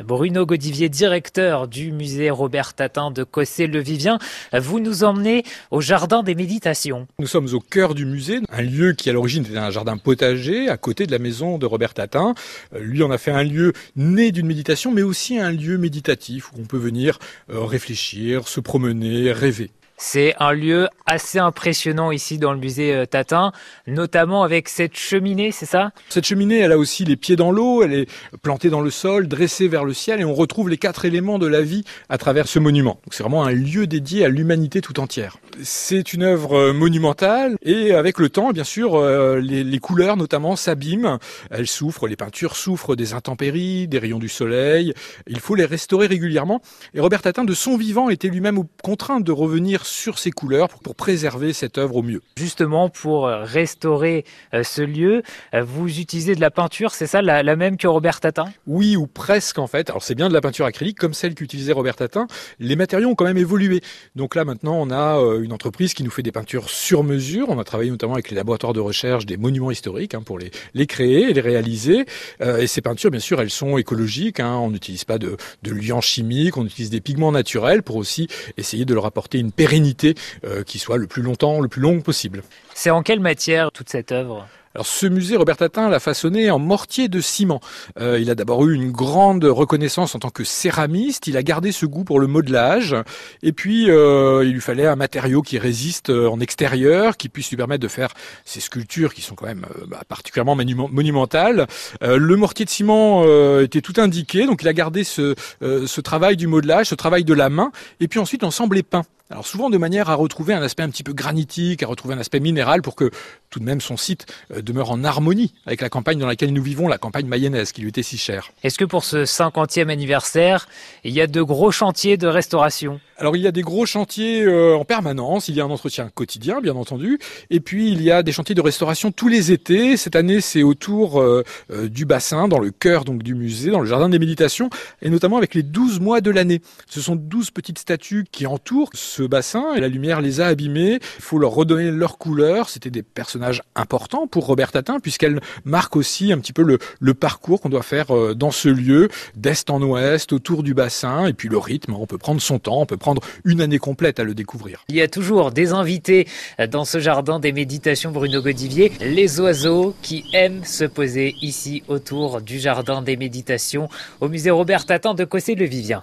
Bruno Godivier, directeur du musée Robert Tatin de Cossé-le-Vivien, vous nous emmenez au jardin des méditations. Nous sommes au cœur du musée, un lieu qui à l'origine était un jardin potager à côté de la maison de Robert Tatin. Euh, lui en a fait un lieu né d'une méditation, mais aussi un lieu méditatif où on peut venir euh, réfléchir, se promener, rêver. C'est un lieu assez impressionnant ici dans le musée euh, Tatin, notamment avec cette cheminée, c'est ça? Cette cheminée, elle a aussi les pieds dans l'eau, elle est plantée dans le sol, dressée vers le ciel, et on retrouve les quatre éléments de la vie à travers ce monument. c'est vraiment un lieu dédié à l'humanité tout entière. C'est une œuvre euh, monumentale, et avec le temps, bien sûr, euh, les, couleurs notamment s'abîment, elles souffrent, les peintures souffrent des intempéries, des rayons du soleil, il faut les restaurer régulièrement. Et Robert Tatin, de son vivant, était lui-même contraint de revenir sur ces couleurs pour, préserver cette œuvre au mieux. Justement, pour euh, restaurer euh, ce lieu, euh, vous utilisez de la peinture, c'est ça, la, même que Robert Tatin? Oui, ou presque en fait. Alors c'est bien de la peinture acrylique comme celle qu'utilisait Robert Tatin. Les matériaux ont quand même évolué. Donc là maintenant, on a une entreprise qui nous fait des peintures sur mesure. On a travaillé notamment avec les laboratoires de recherche des monuments historiques hein, pour les, les créer et les réaliser. et ces peintures, bien sûr, elles sont écologiques. Hein. On n'utilise pas de, de liants chimiques, on utilise des pigments naturels pour aussi essayer de leur apporter une pérennité euh, qui soit le plus longtemps, le plus long possible. C'est en quelle matière toute cette œuvre? Alors ce musée, Robert Tatin l'a façonné en mortier de ciment. Euh, il a d'abord eu une grande reconnaissance en tant que céramiste, il a gardé ce goût pour le modelage, et puis euh, il lui fallait un matériau qui résiste en extérieur, qui puisse lui permettre de faire ces sculptures qui sont quand même bah, particulièrement monumentales. le mortier de ciment était tout indiqué, donc il a gardé ce, ce travail du modelage, ce travail de la main, et puis ensuite l'ensemble est peint. Alors souvent de manière à retrouver un aspect un petit peu granitique, à retrouver un aspect minéral pour que tout de même son site euh, demeure en harmonie avec la campagne dans laquelle nous vivons, la campagne mayonnaise qui lui était si chère. Est-ce que pour ce 50e anniversaire, il y a de gros chantiers de restauration? Alors il y a des gros chantiers euh, en permanence, il y a un entretien quotidien bien entendu, et puis il y a des chantiers de restauration tous les étés. Cette année c'est autour euh, du bassin, dans le cœur donc du musée, dans le jardin des méditations, et notamment avec les 12 mois de l'année. Ce sont 12 petites statues qui entourent ce bassin et la lumière les a abîmés. Il faut leur redonner leur couleur. C'était des personnages importants pour Robert Tatin puisqu'elles marquent aussi un petit peu le, parcours qu'on doit faire euh, dans ce lieu d'est en ouest autour du bassin et puis le rythme. On peut prendre son temps, on peut prendre une année complète à le découvrir. Il y a toujours des invités dans ce jardin des méditations Bruno Godivier, les oiseaux qui aiment se poser ici autour du jardin des méditations au musée Robert Tatin de Cossé-le-Vivien.